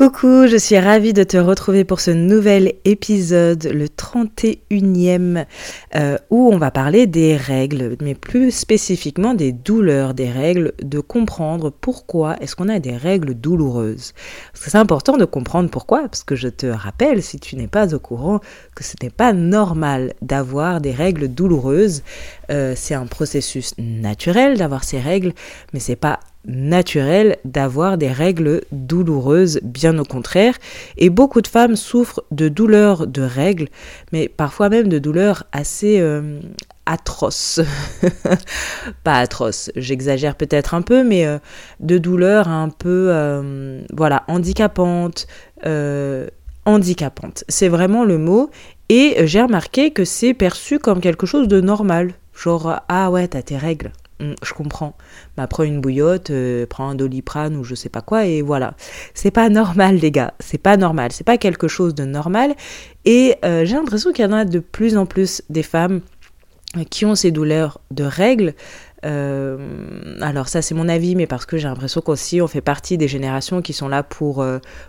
Coucou, je suis ravie de te retrouver pour ce nouvel épisode, le 31e, euh, où on va parler des règles, mais plus spécifiquement des douleurs des règles, de comprendre pourquoi est-ce qu'on a des règles douloureuses. c'est important de comprendre pourquoi, parce que je te rappelle, si tu n'es pas au courant, que ce n'est pas normal d'avoir des règles douloureuses. Euh, c'est un processus naturel d'avoir ces règles, mais c'est pas naturel d'avoir des règles douloureuses, bien au contraire. Et beaucoup de femmes souffrent de douleurs de règles, mais parfois même de douleurs assez euh, atroces. Pas atroces, j'exagère peut-être un peu, mais euh, de douleurs un peu, euh, voilà, handicapantes. handicapantes, c'est vraiment le mot. Et j'ai remarqué que c'est perçu comme quelque chose de normal. Genre, ah ouais, t'as tes règles. Mm, je comprends. Mais prends une bouillotte, euh, prends un doliprane ou je sais pas quoi et voilà. C'est pas normal les gars, c'est pas normal, c'est pas quelque chose de normal et euh, j'ai l'impression qu'il y en a de plus en plus des femmes qui ont ces douleurs de règles. Euh, alors ça c'est mon avis, mais parce que j'ai l'impression qu'aussi on fait partie des générations qui sont là pour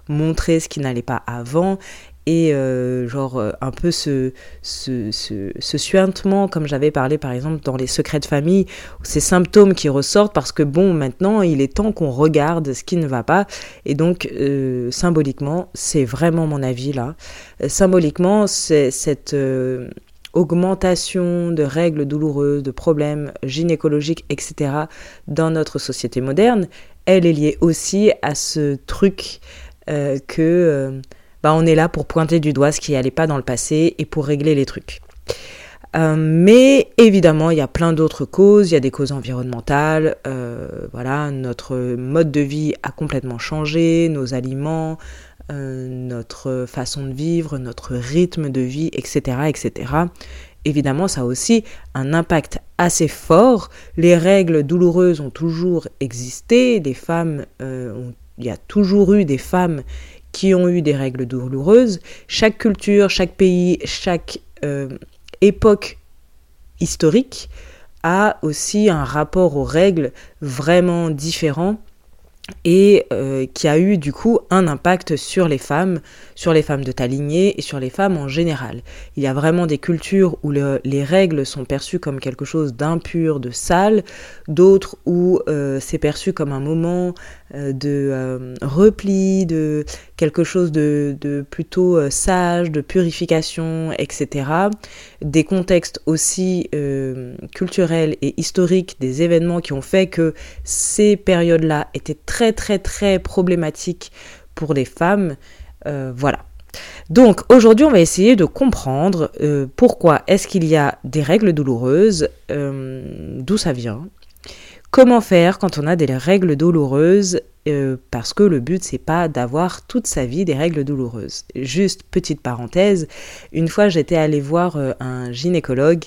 montrer ce qui n'allait pas avant et euh, genre euh, un peu ce, ce, ce, suintement comme j'avais parlé par exemple dans les secrets de famille, ces symptômes qui ressortent parce que bon maintenant il est temps qu'on regarde ce qui ne va pas et donc euh, symboliquement c'est vraiment mon avis là, symboliquement c'est cette augmentation de règles douloureuses, de problèmes gynécologiques, etc. dans notre société moderne, elle est liée aussi à ce truc que bah, on est là pour pointer du doigt ce qui n'allait pas dans le passé et pour régler les trucs. Euh, mais évidemment, il y a plein d'autres causes. Il y a des causes environnementales. Euh, voilà, notre mode de vie a complètement changé, nos aliments, euh, notre façon de vivre, notre rythme de vie, etc., etc. Évidemment, ça a aussi un impact assez fort. Les règles douloureuses ont toujours existé. Des femmes, il y a toujours eu des femmes qui ont eu des règles douloureuses. Chaque culture, chaque pays, chaque euh, époque historique a aussi un rapport aux règles vraiment différent et euh, qui a eu du coup un impact sur les femmes, sur les femmes de ta lignée et sur les femmes en général. Il y a vraiment des cultures où les règles sont perçues comme quelque chose d'impur, de sale, d'autres où euh, c'est perçu comme un moment de repli, de quelque chose de, de plutôt sage, de purification, etc. Des contextes aussi culturels et historiques, des événements qui ont fait que ces périodes-là étaient très très très problématique pour les femmes. Euh, voilà. Donc aujourd'hui on va essayer de comprendre euh, pourquoi est-ce qu'il y a des règles douloureuses, euh, d'où ça vient, comment faire quand on a des règles douloureuses, parce que le but c'est pas d'avoir toute sa vie des règles douloureuses. Juste petite parenthèse, une fois j'étais allée voir un gynécologue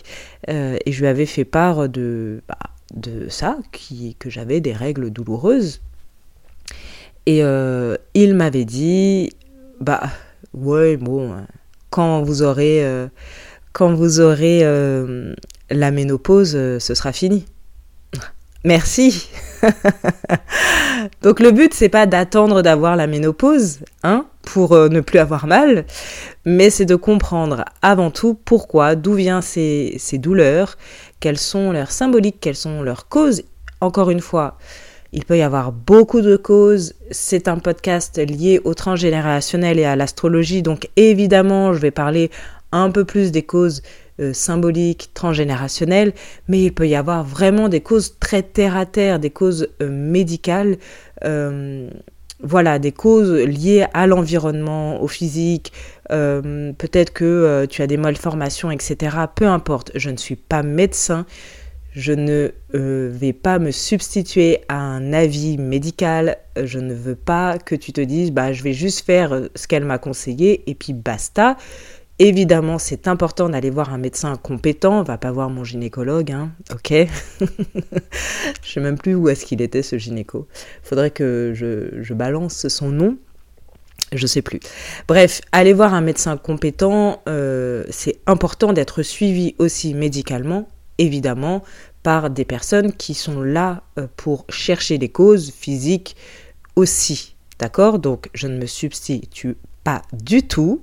et je lui avais fait part de, bah, ça, que j'avais des règles douloureuses et euh, il m'avait dit, bah ouais, bon, quand vous aurez, euh, quand vous aurez euh, la ménopause, ce sera fini. Merci. Donc le but c'est pas d'attendre d'avoir la ménopause, hein, pour ne plus avoir mal, mais c'est de comprendre avant tout pourquoi, d'où viennent ces, ces douleurs, quelles sont leurs symboliques, quelles sont leurs causes. Encore une fois, il peut y avoir beaucoup de causes. C'est un podcast lié au transgénérationnel et à l'astrologie, donc évidemment, je vais parler un peu plus des causes euh, symboliques, transgénérationnelles, mais il peut y avoir vraiment des causes très terre à terre, des causes euh, médicales, voilà, des causes liées à l'environnement, au physique, peut-être que tu as des malformations, etc. Peu importe, je ne suis pas médecin, je ne euh, vais pas me substituer à un avis médical. Je ne veux pas que tu te dises, bah, je vais juste faire euh, ce qu'elle m'a conseillé et puis basta. Évidemment, c'est important d'aller voir un médecin compétent. On va pas voir mon gynécologue, hein, ok Je sais même plus où est-ce qu'il était ce gynéco. Faudrait que je, balance son nom. Je sais plus. Bref, aller voir un médecin compétent, euh, c'est important d'être suivi aussi médicalement évidemment par des personnes qui sont là euh, pour chercher les causes physiques aussi. D'accord? Donc je ne me substitue pas du tout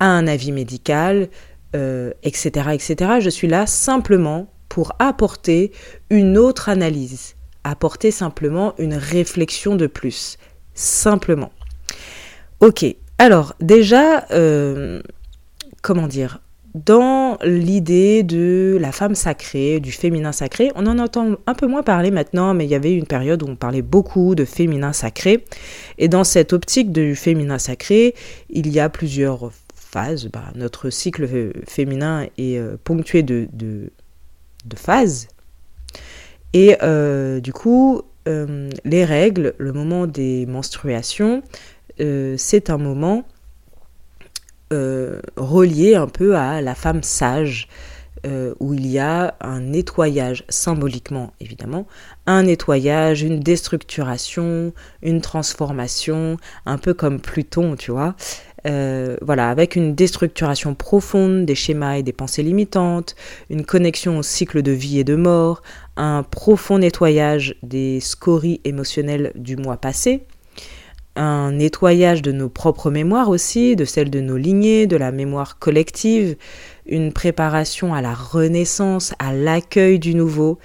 un avis médical, etc., euh, etc. Je suis là simplement pour apporter une autre analyse, apporter simplement une réflexion de plus. Simplement. Ok, alors déjà, euh, comment dire dans l'idée de la femme sacrée, du féminin sacré, on en entend un peu moins parler maintenant, mais il y avait une période où on parlait beaucoup de féminin sacré. Et dans cette optique du féminin sacré, il y a plusieurs phases. Bah, notre cycle féminin est euh, ponctué de, de, phases. Et euh, du coup, euh, les règles, le moment des menstruations, c'est un moment relié un peu à la femme sage, où il y a un nettoyage, symboliquement évidemment, un nettoyage, une déstructuration, une transformation, un peu comme Pluton, tu vois. Euh, voilà, avec une déstructuration profonde des schémas et des pensées limitantes, une connexion au cycle de vie et de mort, un profond nettoyage des scories émotionnelles du mois passé, un nettoyage de nos propres mémoires aussi, de celles de nos lignées, de la mémoire collective, une préparation à la renaissance, à l'accueil du nouveau,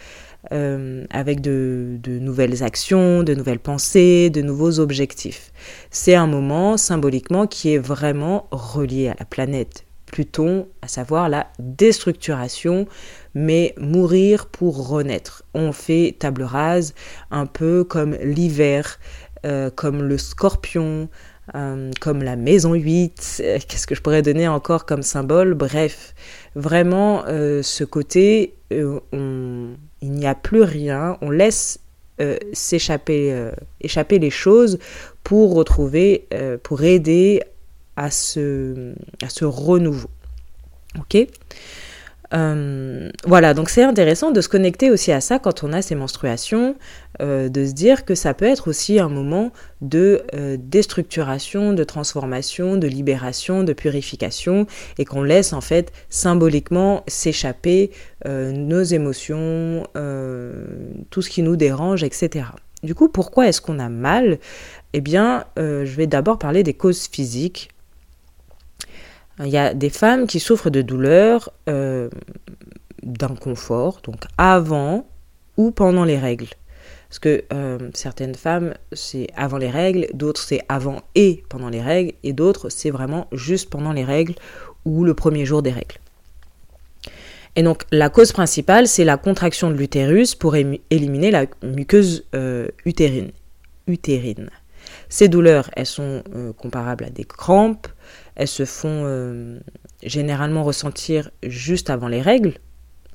euh, avec de, nouvelles actions, de nouvelles pensées, de nouveaux objectifs. C'est un moment symboliquement qui est vraiment relié à la planète Pluton, à savoir la déstructuration, mais mourir pour renaître. On fait table rase, un peu comme l'hiver euh, comme le scorpion, euh, comme la maison 8, euh, qu'est-ce que je pourrais donner encore comme symbole? Bref, vraiment ce côté, il n'y a plus rien, on laisse s'échapper échapper les choses pour retrouver, pour aider à ce, à ce renouveau. Ok? Euh, voilà, donc c'est intéressant de se connecter aussi à ça quand on a ces menstruations, euh, de se dire que ça peut être aussi un moment de euh, déstructuration, de transformation, de libération, de purification, et qu'on laisse en fait symboliquement s'échapper nos émotions, tout ce qui nous dérange, etc. Du coup, pourquoi est-ce qu'on a mal? Eh bien, je vais d'abord parler des causes physiques il y a des femmes qui souffrent de douleurs, euh, d'inconfort, donc avant ou pendant les règles. Parce que euh, certaines femmes, c'est avant les règles, d'autres c'est avant et pendant les règles, et d'autres c'est vraiment juste pendant les règles ou le premier jour des règles. Et donc la cause principale, c'est la contraction de l'utérus pour éliminer la muqueuse euh, utérine. utérine. Ces douleurs, elles sont comparables à des crampes, elles se font euh, généralement ressentir juste avant les règles,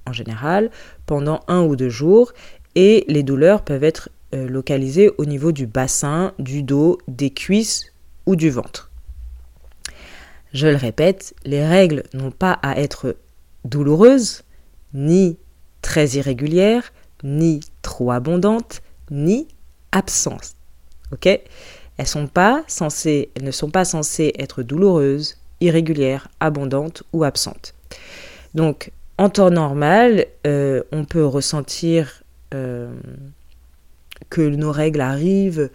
en général, pendant un ou deux jours, et les douleurs peuvent être euh, localisées au niveau du bassin, du dos, des cuisses ou du ventre. Je le répète, les règles n'ont pas à être douloureuses, ni très irrégulières, ni trop abondantes, ni absentes. Ok? Elles, ne sont pas censées être douloureuses, irrégulières, abondantes ou absentes. Donc, en temps normal, euh, on peut ressentir euh, que nos règles arrivent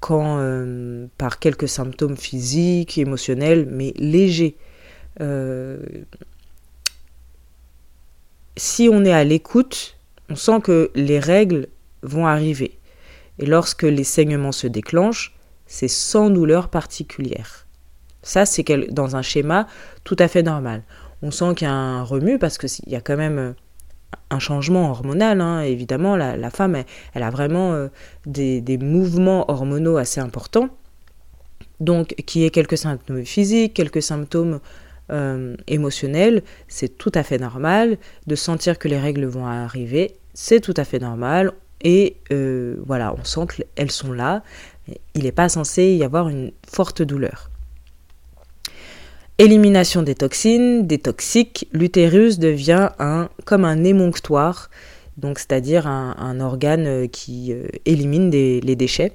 quand, euh, par quelques symptômes physiques, émotionnels, mais légers. si on est à l'écoute, on sent que les règles vont arriver. Et lorsque les saignements se déclenchent, c'est sans douleur particulière. Ça, c'est dans un schéma tout à fait normal. on sent qu'il y a un remue parce qu'il y a quand même un changement hormonal, hein. évidemment, la, femme, elle, a vraiment des, des, mouvements hormonaux assez importants. Donc, qui ait quelques symptômes physiques, quelques symptômes euh, émotionnels, c'est tout à fait normal. De sentir que les règles vont arriver, c'est tout à fait normal. Et euh, voilà, on sent qu'elles sont là. Il n'est pas censé y avoir une forte douleur. Élimination des toxines, des toxiques, l'utérus devient un, comme un émonctoire donc c'est-à-dire un, organe euh, qui euh, élimine les déchets.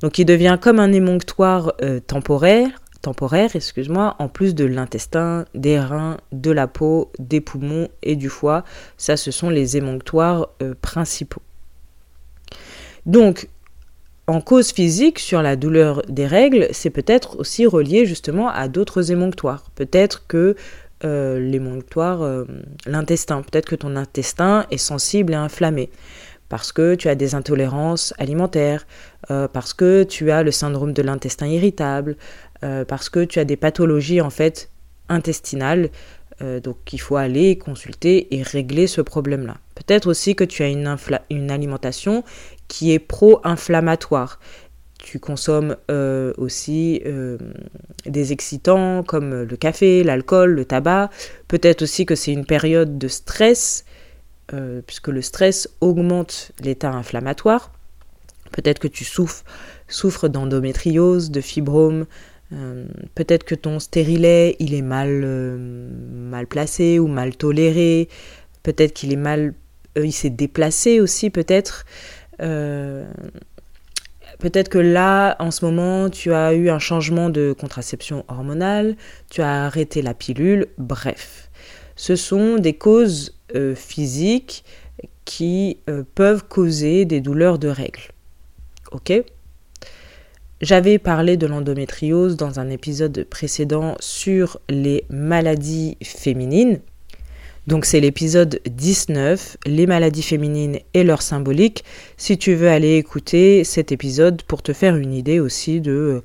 Donc il devient comme un émonctoire euh, temporaire, temporaire, excuse-moi, en plus de l'intestin, des reins, de la peau, des poumons et du foie. Ça, ce sont les émonctoires principaux. Donc, en cause physique sur la douleur des règles, c'est peut-être aussi relié justement à d'autres émonctoires. Peut-être que euh, l'émonctoire, euh, l'intestin. Peut-être que ton intestin est sensible et inflammé parce que tu as des intolérances alimentaires, euh, parce que tu as le syndrome de l'intestin irritable, parce que tu as des pathologies en fait intestinales. donc il faut aller consulter et régler ce problème-là. Peut-être aussi que tu as une, une alimentation qui est pro-inflammatoire tu consommes euh, aussi euh, des excitants comme le café, l'alcool, le tabac. Peut-être aussi que c'est une période de stress, euh, puisque le stress augmente l'état inflammatoire. Peut-être que tu souffres, d'endométriose, de fibrome. peut-être que ton stérilet, il est mal, mal placé ou mal toléré. Peut-être qu'il est mal... il s'est déplacé aussi, peut-être. Peut-être que là, en ce moment, tu as eu un changement de contraception hormonale, tu as arrêté la pilule, bref. Ce sont des causes euh, physiques qui euh, peuvent causer des douleurs de règles. Ok? J'avais parlé de l'endométriose dans un épisode précédent sur les maladies féminines. Donc c'est l'épisode 19, les maladies féminines et leur symbolique. Si tu veux aller écouter cet épisode pour te faire une idée aussi de euh,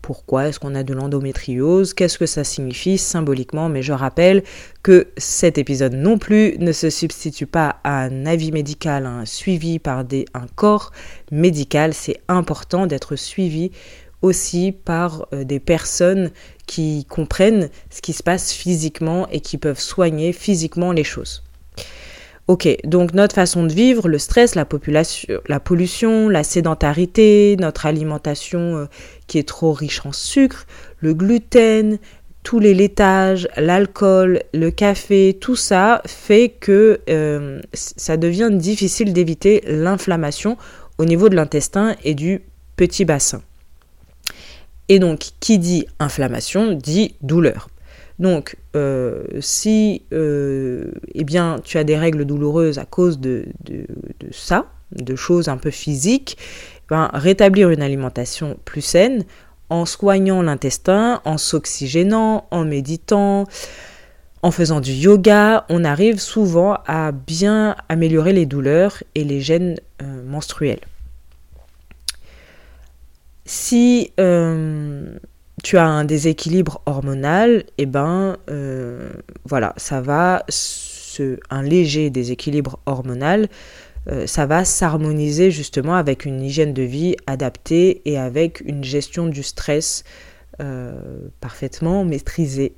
pourquoi est-ce qu'on a de l'endométriose, qu'est-ce que ça signifie symboliquement, mais je rappelle que cet épisode non plus ne se substitue pas à un avis médical, un suivi par des, un corps médical. C'est important d'être suivi aussi par euh, des personnes qui comprennent ce qui se passe physiquement et qui peuvent soigner physiquement les choses. Ok, donc notre façon de vivre, le stress, la, la pollution, la sédentarité, notre alimentation euh, qui est trop riche en sucre, le gluten, tous les laitages, l'alcool, le café, tout ça fait que euh, ça devient difficile d'éviter l'inflammation au niveau de l'intestin et du petit bassin. Et donc, qui dit inflammation dit douleur. Donc, euh, si euh, eh bien, tu as des règles douloureuses à cause de, ça, de choses un peu physiques, ben, rétablir une alimentation plus saine en soignant l'intestin, en s'oxygénant, en méditant, en faisant du yoga, on arrive souvent à bien améliorer les douleurs et les gènes euh, menstruels. Si euh, tu as un déséquilibre hormonal, eh ben euh, voilà, ça va un léger déséquilibre hormonal, euh, ça va s'harmoniser justement avec une hygiène de vie adaptée et avec une gestion du stress parfaitement maîtrisée.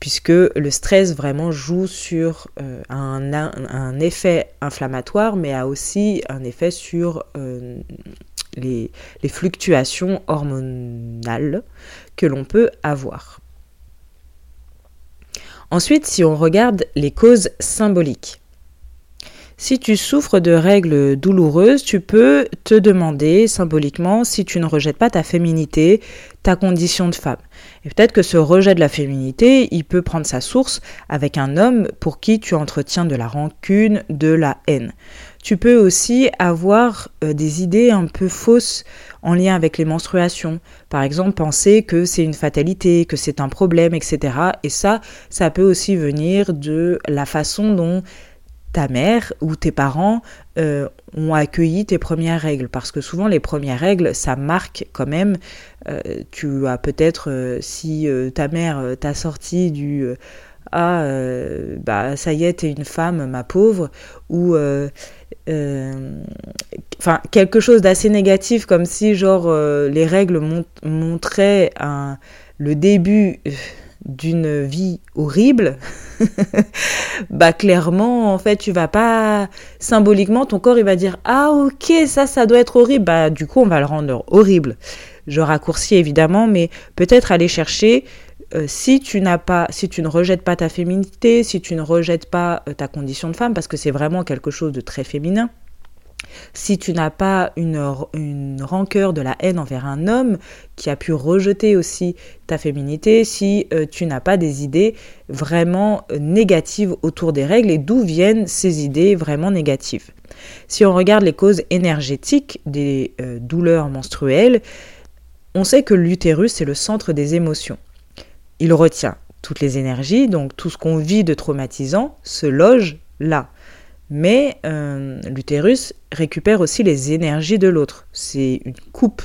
Puisque le stress vraiment joue sur un, un, effet inflammatoire, mais a aussi un effet sur les, fluctuations hormonales que l'on peut avoir. Ensuite, si on regarde les causes symboliques. Si tu souffres de règles douloureuses, tu peux te demander symboliquement si tu ne rejettes pas ta féminité, ta condition de femme. Et peut-être que ce rejet de la féminité, il peut prendre sa source avec un homme pour qui tu entretiens de la rancune, de la haine. Tu peux aussi avoir euh, des idées un peu fausses en lien avec les menstruations. Par exemple, penser que c'est une fatalité, que c'est un problème, etc. Et ça, ça peut aussi venir de la façon dont ta mère ou tes parents euh, ont accueilli tes premières règles. Parce que souvent, les premières règles, ça marque quand même. Euh, tu as peut-être, si ta mère t'a sorti du ah bah ça y est t'es une femme ma pauvre ou enfin quelque chose d'assez négatif comme si genre les règles montraient un, le début d'une vie horrible, bah clairement en fait tu vas pas symboliquement ton corps il va dire ah ok ça ça doit être horrible bah du coup on va le rendre horrible. Je raccourcis évidemment mais peut-être aller chercher euh, si tu n'as pas si tu ne rejettes pas ta féminité, si tu ne rejettes pas euh, ta condition de femme parce que c'est vraiment quelque chose de très féminin si tu n'as pas une, une rancœur de la haine envers un homme qui a pu rejeter aussi ta féminité, si euh, tu n'as pas des idées vraiment négatives autour des règles et d'où viennent ces idées vraiment négatives? Si on regarde les causes énergétiques des douleurs menstruelles, on sait que l'utérus est le centre des émotions. Il retient toutes les énergies, donc tout ce qu'on vit de traumatisant se loge là. Mais euh, l'utérus récupère aussi les énergies de l'autre. C'est une coupe.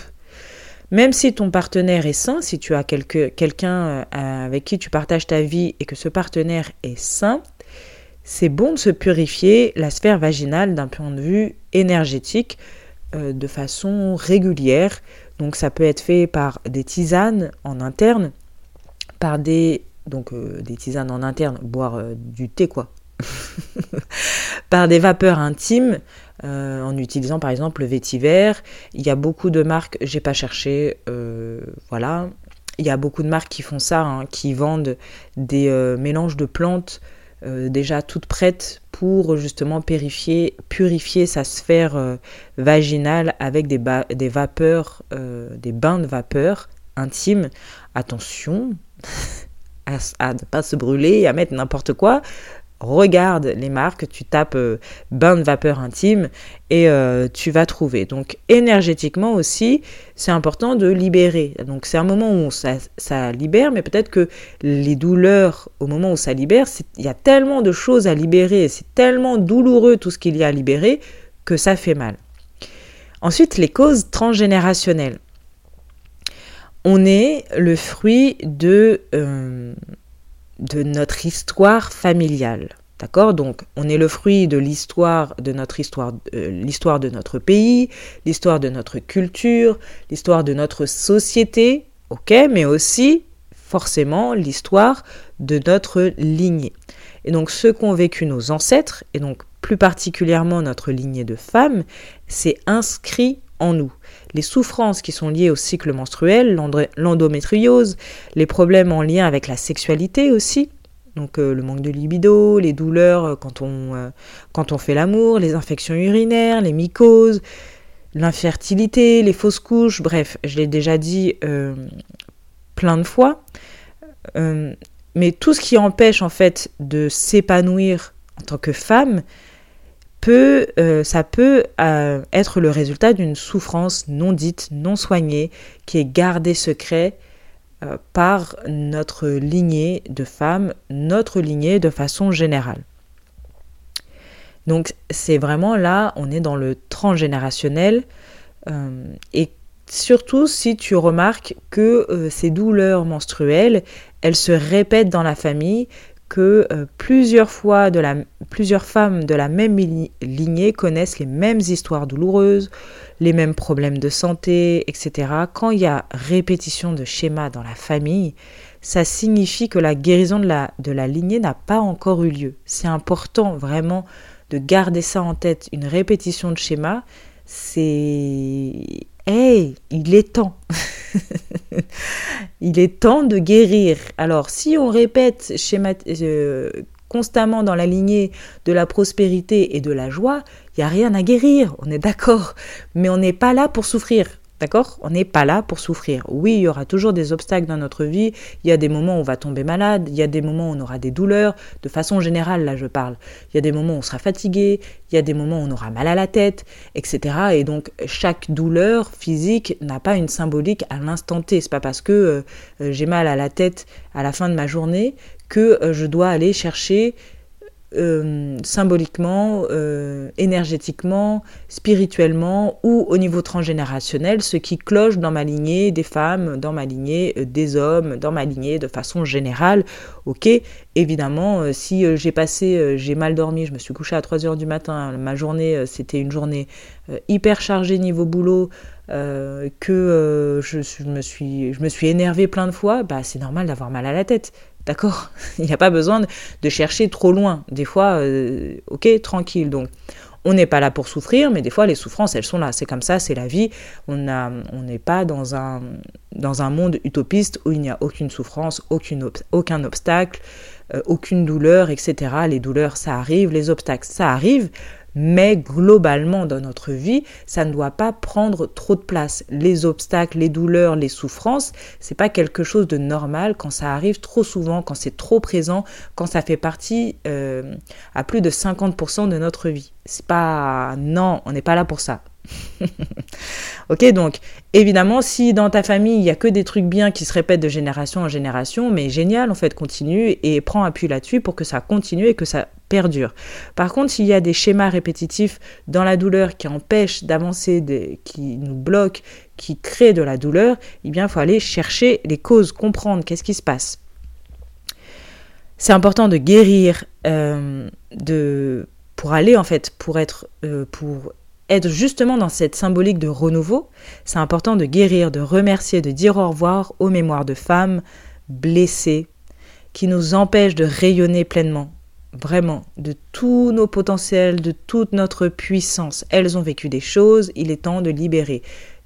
Même si ton partenaire est sain, si tu as quelqu'un euh, avec qui tu partages ta vie et que ce partenaire est sain, c'est bon de se purifier la sphère vaginale d'un point de vue énergétique euh, de façon régulière. Donc ça peut être fait par des tisanes en interne, par des donc des tisanes en interne, boire du thé quoi, par des vapeurs intimes, euh, en utilisant par exemple le vétiver. Il y a beaucoup de marques, j'ai pas cherché, euh, voilà. Il y a beaucoup de marques qui font ça, hein, qui vendent des euh, mélanges de plantes déjà toutes prêtes pour justement purifier, purifier sa sphère vaginale avec des, des vapeurs, des bains de vapeur intimes. Attention à ne pas se brûler, à mettre n'importe quoi regarde les marques, tu tapes euh, bain de vapeur intime et euh, tu vas trouver. Donc énergétiquement aussi, c'est important de libérer. Donc c'est un moment où ça, ça libère, mais peut-être que les douleurs, au moment où ça libère, il y a tellement de choses à libérer, c'est tellement douloureux tout ce qu'il y a à libérer que ça fait mal. Ensuite, les causes transgénérationnelles. On est le fruit de... Euh, notre histoire familiale. D'accord? Donc, on est le fruit de l'histoire de notre histoire, euh, l'histoire de notre pays, l'histoire de notre culture, l'histoire de notre société, ok, mais aussi forcément l'histoire de notre lignée. Et donc, ce qu'ont vécu nos ancêtres, et donc plus particulièrement notre lignée de femmes, c'est inscrit en nous. Les souffrances qui sont liées au cycle menstruel, l'endométriose, les problèmes en lien avec la sexualité aussi, donc euh, le manque de libido, les douleurs euh, quand on, euh, quand on fait l'amour, les infections urinaires, les mycoses, l'infertilité, les fausses couches, bref, je l'ai déjà dit plein de fois. mais tout ce qui empêche en fait de s'épanouir en tant que femme, euh, ça peut euh, être le résultat d'une souffrance non dite, non soignée, qui est gardée secret euh, par notre lignée de femmes, notre lignée de façon générale. Donc c'est vraiment là, on est dans le transgénérationnel et surtout si tu remarques que ces douleurs menstruelles, elles se répètent dans la famille, que euh, plusieurs fois de la, plusieurs femmes de la même lignée connaissent les mêmes histoires douloureuses, les mêmes problèmes de santé, etc. Quand il y a répétition de schémas dans la famille, ça signifie que la guérison de la, de la lignée n'a pas encore eu lieu. C'est important vraiment de garder ça en tête. Une répétition de schéma, c'est Hey, il est temps. il est temps de guérir. Alors, si on répète euh, constamment dans la lignée de la prospérité et de la joie, il n'y a rien à guérir, on est d'accord. Mais on n'est pas là pour souffrir. D'accord? On n'est pas là pour souffrir. Oui, il y aura toujours des obstacles dans notre vie. Il y a des moments où on va tomber malade. Il y a des moments où on aura des douleurs. De façon générale, là, je parle. Il y a des moments où on sera fatigué. Il y a des moments où on aura mal à la tête, etc. Et donc, chaque douleur physique n'a pas une symbolique à l'instant T. C'est pas parce que euh, j'ai mal à la tête à la fin de ma journée que euh, je dois aller chercher euh, symboliquement, euh, énergétiquement, spirituellement ou au niveau transgénérationnel, ce qui cloche dans ma lignée des femmes, dans ma lignée euh, des hommes, dans ma lignée de façon générale. Ok, évidemment, si j'ai passé, j'ai mal dormi, je me suis couchée à 3 heures du matin, ma journée, c'était une journée hyper chargée niveau boulot, que je, me suis, je énervée plein de fois, bah, c'est normal d'avoir mal à la tête. D'accord Il n'y a pas besoin de, chercher trop loin. Des fois, euh, ok, tranquille. Donc, on n'est pas là pour souffrir, mais des fois, les souffrances, elles sont là. C'est comme ça, c'est la vie. On n'est pas dans un, dans un monde utopiste où il n'y a aucune souffrance, aucun obstacle, euh, aucune douleur, etc. Les douleurs, ça arrive. Les obstacles, ça arrive mais globalement dans notre vie, ça ne doit pas prendre trop de place. Les obstacles, les douleurs, les souffrances, c'est pas quelque chose de normal quand ça arrive trop souvent, quand c'est trop présent, quand ça fait partie euh, à plus de 50% de notre vie. C'est pas non, on n'est pas là pour ça. ok, donc évidemment, si dans ta famille il y a que des trucs bien qui se répètent de génération en génération, mais génial en fait, continue et prends appui là-dessus pour que ça continue et que ça perdure. Par contre, s'il y a des schémas répétitifs dans la douleur qui empêchent d'avancer, qui nous bloquent, qui créent de la douleur, eh bien, il faut aller chercher les causes, comprendre qu'est-ce qui se passe. C'est important de guérir, euh, de pour aller en fait, pour être, euh, pour être justement dans cette symbolique de renouveau, c'est important de guérir, de remercier, de dire au revoir aux mémoires de femmes blessées qui nous empêchent de rayonner pleinement, vraiment, de tous nos potentiels, de toute notre puissance. Elles ont vécu des choses, il est temps de libérer.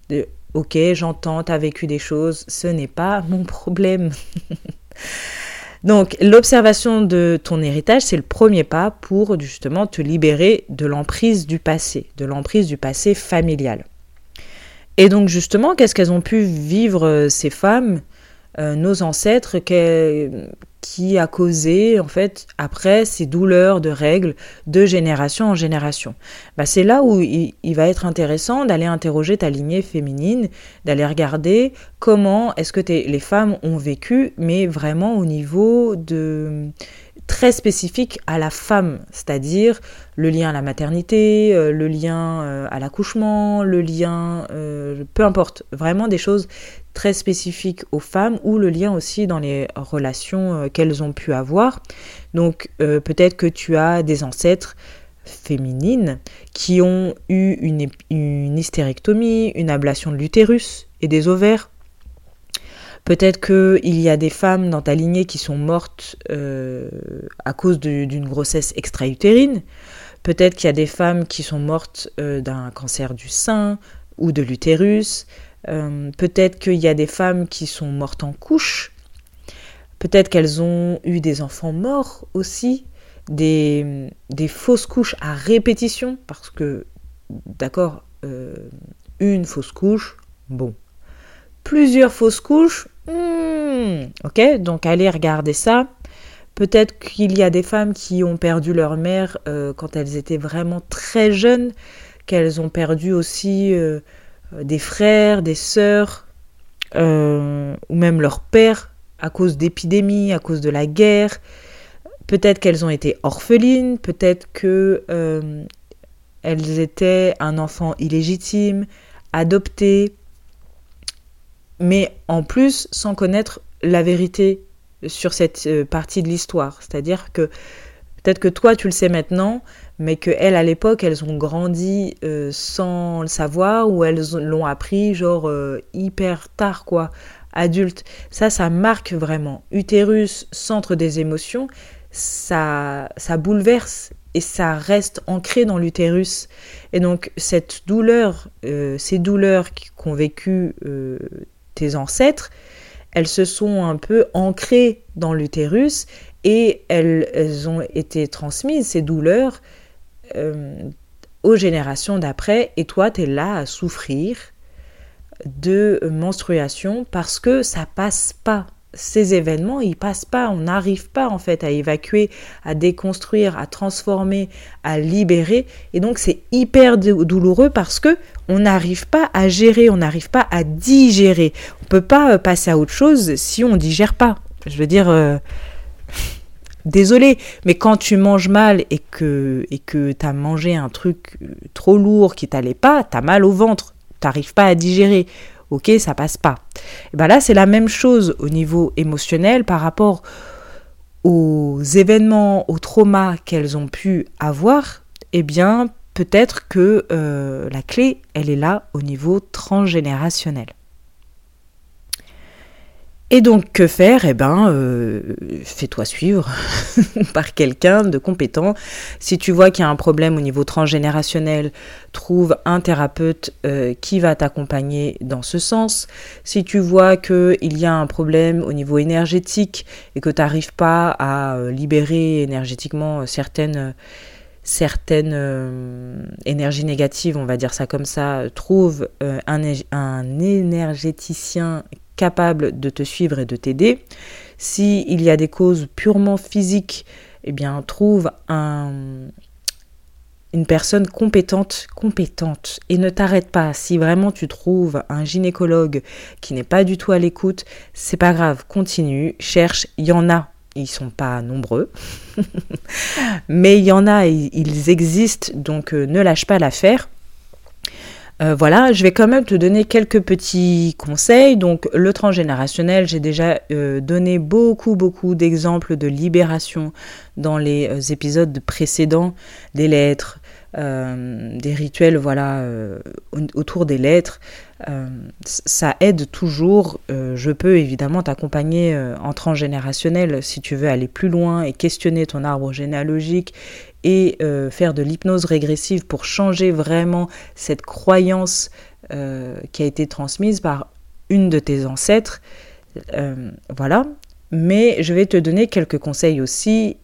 De, ok, j'entends, tu as vécu des choses, ce n'est pas mon problème. Donc l'observation de ton héritage, c'est le premier pas pour justement te libérer de l'emprise du passé, de l'emprise du passé familial. Et donc justement, qu'est-ce qu'elles ont pu vivre euh, ces femmes, euh, nos ancêtres, qui a causé en fait après ces douleurs de règles de génération en génération. Bah, c'est là où il, va être intéressant d'aller interroger ta lignée féminine, d'aller regarder comment est-ce que les femmes ont vécu, mais vraiment au niveau de très spécifique à la femme, c'est-à-dire le lien à la maternité, euh, le lien euh, à l'accouchement, le lien, euh, peu importe, vraiment des choses très spécifiques aux femmes ou le lien aussi dans les relations qu'elles ont pu avoir. Donc peut-être que tu as des ancêtres féminines qui ont eu une, hystérectomie, une ablation de l'utérus et des ovaires Peut-être qu'il y a des femmes dans ta lignée qui sont mortes euh, à cause d'une grossesse extra-utérine. Peut-être qu'il y a des femmes qui sont mortes euh, d'un cancer du sein ou de l'utérus. Euh, peut-être qu'il y a des femmes qui sont mortes en couche. Peut-être qu'elles ont eu des enfants morts aussi. Des, fausses couches à répétition. Parce que, d'accord, une fausse couche, bon. Plusieurs fausses couches, Hmm, ok, donc allez regarder ça. Peut-être qu'il y a des femmes qui ont perdu leur mère euh, quand elles étaient vraiment très jeunes, qu'elles ont perdu aussi euh, des frères, des sœurs, euh, ou même leur père à cause d'épidémies, à cause de la guerre. Peut-être qu'elles ont été orphelines, peut-être que elles étaient un enfant illégitime, adopté, mais en plus sans connaître la vérité sur cette euh, partie de l'histoire. C'est-à-dire que peut-être que toi tu le sais maintenant, mais que elles à l'époque elles ont grandi euh, sans le savoir ou elles l'ont appris genre euh, hyper tard quoi, adulte. Ça, ça marque vraiment. Utérus, centre des émotions, ça, ça bouleverse et ça reste ancré dans l'utérus. Et donc cette douleur, ces douleurs qu'ont vécu tes ancêtres, elles se sont un peu ancrées dans l'utérus et elles, ont été transmises, ces douleurs, euh, aux générations d'après. Et toi, tu es là à souffrir de menstruation parce que ça passe pas ces événements, ils passent pas, on n'arrive pas en fait à évacuer, à déconstruire, à transformer, à libérer et donc c'est hyper douloureux parce que on n'arrive pas à gérer, on n'arrive pas à digérer. On peut pas euh, passer à autre chose si on digère pas. Je veux dire euh, désolé, mais quand tu manges mal et que et que t'as mangé un truc euh, trop lourd qui t'allait pas, t'as mal au ventre, t'arrives pas à digérer. Ok, ça passe pas. Et ben là, c'est la même chose au niveau émotionnel par rapport aux événements, aux traumas qu'elles ont pu avoir. Eh bien, peut-être que euh, la clé, elle est là au niveau transgénérationnel. Et donc, que faire? Eh ben, euh, fais-toi suivre par quelqu'un de compétent. Si tu vois qu'il y a un problème au niveau transgénérationnel, trouve un thérapeute euh, qui va t'accompagner dans ce sens. Si tu vois qu'il y a un problème au niveau énergétique et que tu n'arrives pas à euh, libérer énergétiquement certaines certaines énergies négatives, on va dire ça comme ça, trouve un énergéticien capable de te suivre et de t'aider. S'il y a des causes purement physiques, eh bien, trouve un, une personne compétente, compétente, et ne t'arrête pas. Si vraiment tu trouves un gynécologue qui n'est pas du tout à l'écoute, c'est pas grave, continue, cherche, il y en a. Ils sont pas nombreux, mais il y en a, ils existent, donc euh, ne lâche pas l'affaire. Euh, voilà, je vais quand même te donner quelques petits conseils. Donc le transgénérationnel, j'ai déjà euh, donné beaucoup beaucoup d'exemples de libération dans les euh, épisodes précédents, des lettres, des rituels, voilà, autour des lettres. ça aide toujours. je peux évidemment t'accompagner en transgénérationnel si tu veux aller plus loin et questionner ton arbre généalogique et euh, faire de l'hypnose régressive pour changer vraiment cette croyance euh, qui a été transmise par une de tes ancêtres. Euh, voilà. Mais je vais te donner quelques conseils aussi,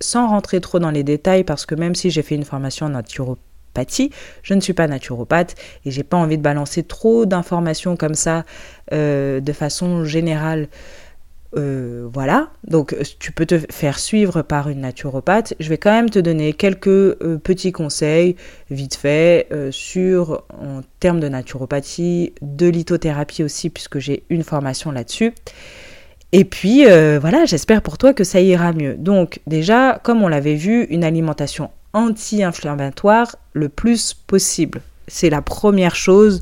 sans rentrer trop dans les détails, parce que même si j'ai fait une formation en naturopathie, je ne suis pas naturopathe et j'ai pas envie de balancer trop d'informations comme ça de façon générale euh, voilà, donc tu peux te faire suivre par une naturopathe. Je vais quand même te donner quelques euh, petits conseils, vite fait, euh, sur, en termes de naturopathie, de lithothérapie aussi, puisque j'ai une formation là-dessus. Et puis, voilà, j'espère pour toi que ça ira mieux. Donc, déjà, comme on l'avait vu, une alimentation anti-inflammatoire le plus possible. C'est la première chose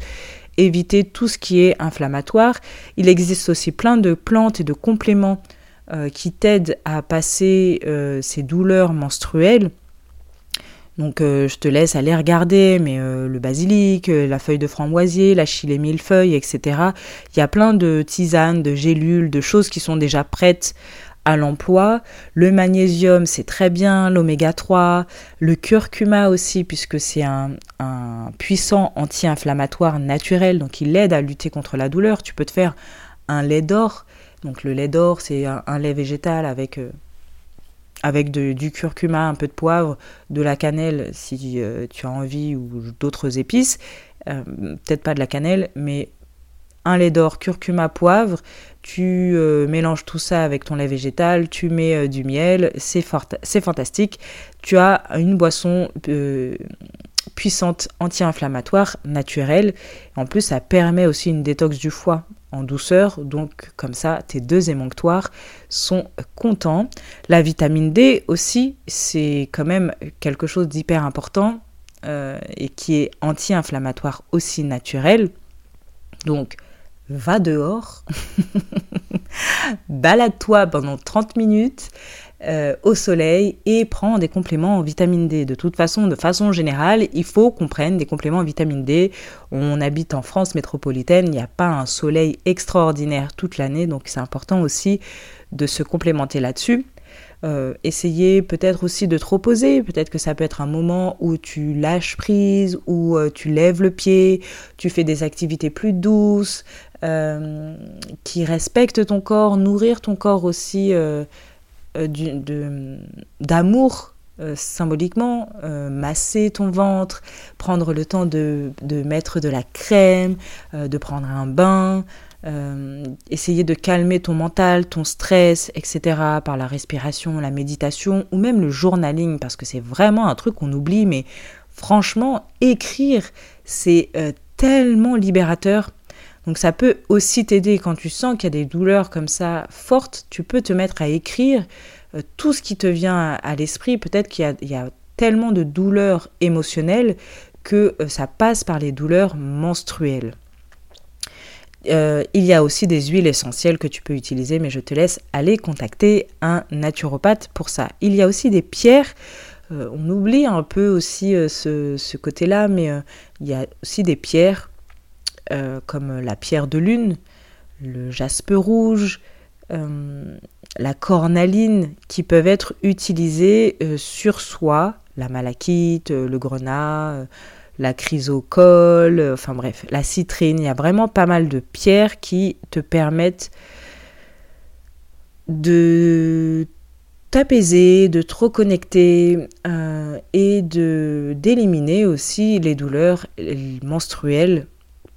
éviter tout ce qui est inflammatoire. Il existe aussi plein de plantes et de compléments euh, qui t'aident à passer euh, ces douleurs menstruelles. Donc euh, je te laisse aller regarder, mais le basilic, la feuille de framboisier, la chile millefeuille, etc. Il y a plein de tisanes, de gélules, de choses qui sont déjà prêtes à l'emploi. Le magnésium, c'est très bien, l'oméga 3, le curcuma aussi, puisque c'est un, puissant anti-inflammatoire naturel, donc il aide à lutter contre la douleur. Tu peux te faire un lait d'or. Donc le lait d'or, c'est un, lait végétal avec, euh, avec du curcuma, un peu de poivre, de la cannelle si euh, tu as envie, ou d'autres épices. Euh, peut-être pas de la cannelle, mais un lait d'or, curcuma, poivre, tu euh, mélanges tout ça avec ton lait végétal, tu mets euh, du miel, c'est fantastique. Tu as une boisson euh, puissante anti-inflammatoire naturelle. En plus, ça permet aussi une détox du foie en douceur, donc comme ça, tes deux émonctoires sont contents. La vitamine D aussi, c'est quand même quelque chose d'hyper important et qui est anti-inflammatoire aussi naturel. Donc, va dehors, balade-toi pendant 30 minutes euh, au soleil et prends des compléments en vitamine D. De toute façon, de façon générale, il faut qu'on prenne des compléments en vitamine D. On habite en France métropolitaine, il n'y a pas un soleil extraordinaire toute l'année, donc c'est important aussi de se complémenter là-dessus. Euh, essayer peut-être aussi de te reposer, peut-être que ça peut être un moment où tu lâches prise, où euh, tu lèves le pied, tu fais des activités plus douces, euh, qui respectent ton corps, nourrir ton corps aussi d'amour symboliquement, masser ton ventre, prendre le temps de, de mettre de la crème, de prendre un bain, euh, essayer de calmer ton mental, ton stress, etc. par la respiration, la méditation ou même le journaling parce que c'est vraiment un truc qu'on oublie mais franchement écrire c'est euh, tellement libérateur. Donc ça peut aussi t'aider quand tu sens qu'il y a des douleurs comme ça fortes, tu peux te mettre à écrire tout ce qui te vient à, l'esprit. Peut-être qu'il y, a tellement de douleurs émotionnelles que ça passe par les douleurs menstruelles. il y a aussi des huiles essentielles que tu peux utiliser, mais je te laisse aller contacter un naturopathe pour ça. Il y a aussi des pierres euh, on oublie un peu aussi euh, ce, côté-là, mais euh, il y a aussi des pierres comme la pierre de lune, le jaspe rouge, la cornaline qui peuvent être utilisées sur soi, la malachite, le grenat, la chrysocole, enfin bref, la citrine. Il y a vraiment pas mal de pierres qui te permettent de t'apaiser, de te reconnecter euh, et d'éliminer aussi les douleurs menstruelles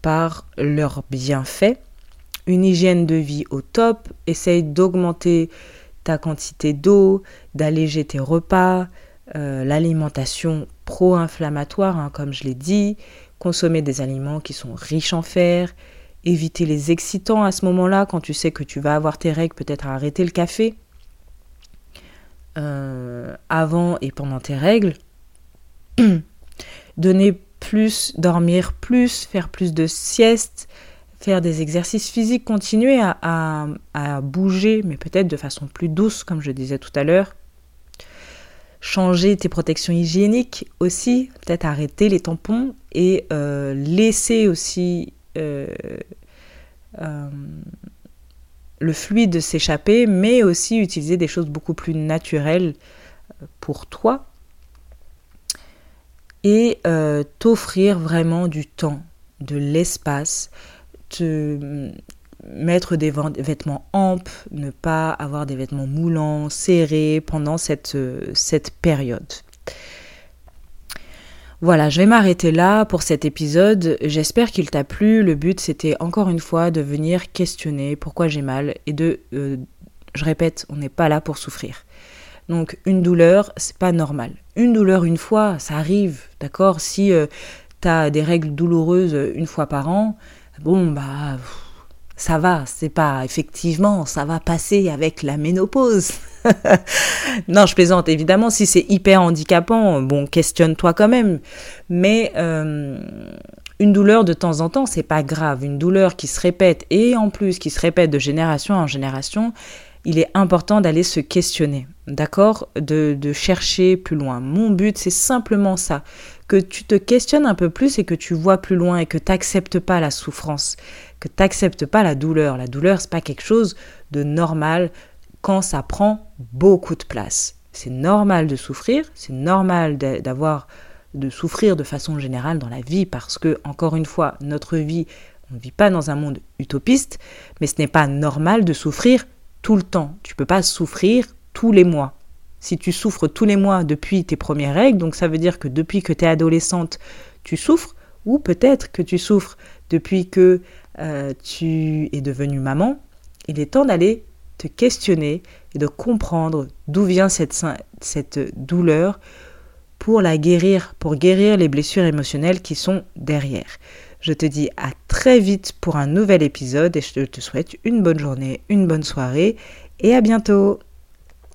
par leurs bienfaits. Une hygiène de vie au top, essaye d'augmenter ta quantité d'eau, d'alléger tes repas, euh, l'alimentation pro-inflammatoire, hein, comme je l'ai dit, consommer des aliments qui sont riches en fer, éviter les excitants à ce moment-là, quand tu sais que tu vas avoir tes règles, peut-être arrêter le café, euh, avant et pendant tes règles. Donner plus, dormir plus, faire plus de siestes, faire des exercices physiques, continuer à, bouger, mais peut-être de façon plus douce, comme je disais tout à l'heure. Changer tes protections hygiéniques aussi, peut-être arrêter les tampons et euh, laisser aussi euh, le fluide s'échapper, mais aussi utiliser des choses beaucoup plus naturelles euh, pour toi et euh, t'offrir vraiment du temps, de l'espace, te mm, mettre des vêtements amples, ne pas avoir des vêtements moulants, serrés pendant cette, euh, cette période. Voilà, je vais m'arrêter là pour cet épisode. J'espère qu'il t'a plu. Le but, c'était encore une fois de venir questionner pourquoi j'ai mal et de, euh, je répète, on n'est pas là pour souffrir. Donc une douleur, c'est pas normal. Une douleur une fois, ça arrive, d'accord? Si euh, tu as des règles douloureuses une fois par an, bon bah ça va, c'est pas effectivement, ça va passer avec la ménopause. non, je plaisante. Évidemment, si c'est hyper handicapant, bon, questionne-toi quand même. Mais euh, une douleur de temps en temps, c'est pas grave. Une douleur qui se répète et en plus qui se répète de génération en génération, il est important d'aller se questionner, d'accord? De, chercher plus loin. Mon but, c'est simplement ça que tu te questionnes un peu plus et que tu vois plus loin et que tu n'acceptes pas la souffrance, que tu n'acceptes pas la douleur. La douleur, c'est pas quelque chose de normal, quand ça prend beaucoup de place. C'est normal de souffrir, c'est normal d'avoir de souffrir de façon générale dans la vie parce que encore une fois, notre vie, on ne vit pas dans un monde utopiste, mais ce n'est pas normal de souffrir tout le temps. Tu peux pas souffrir tous les mois. Si tu souffres tous les mois depuis tes premières règles, donc ça veut dire que depuis que tu es adolescente, tu souffres, ou peut-être que tu souffres depuis que euh, tu es devenue maman, il est temps d'aller te questionner et de comprendre d'où vient cette, cette douleur pour la guérir, pour guérir les blessures émotionnelles qui sont derrière. Je te dis à très vite pour un nouvel épisode et je te souhaite une bonne journée, une bonne soirée et à bientôt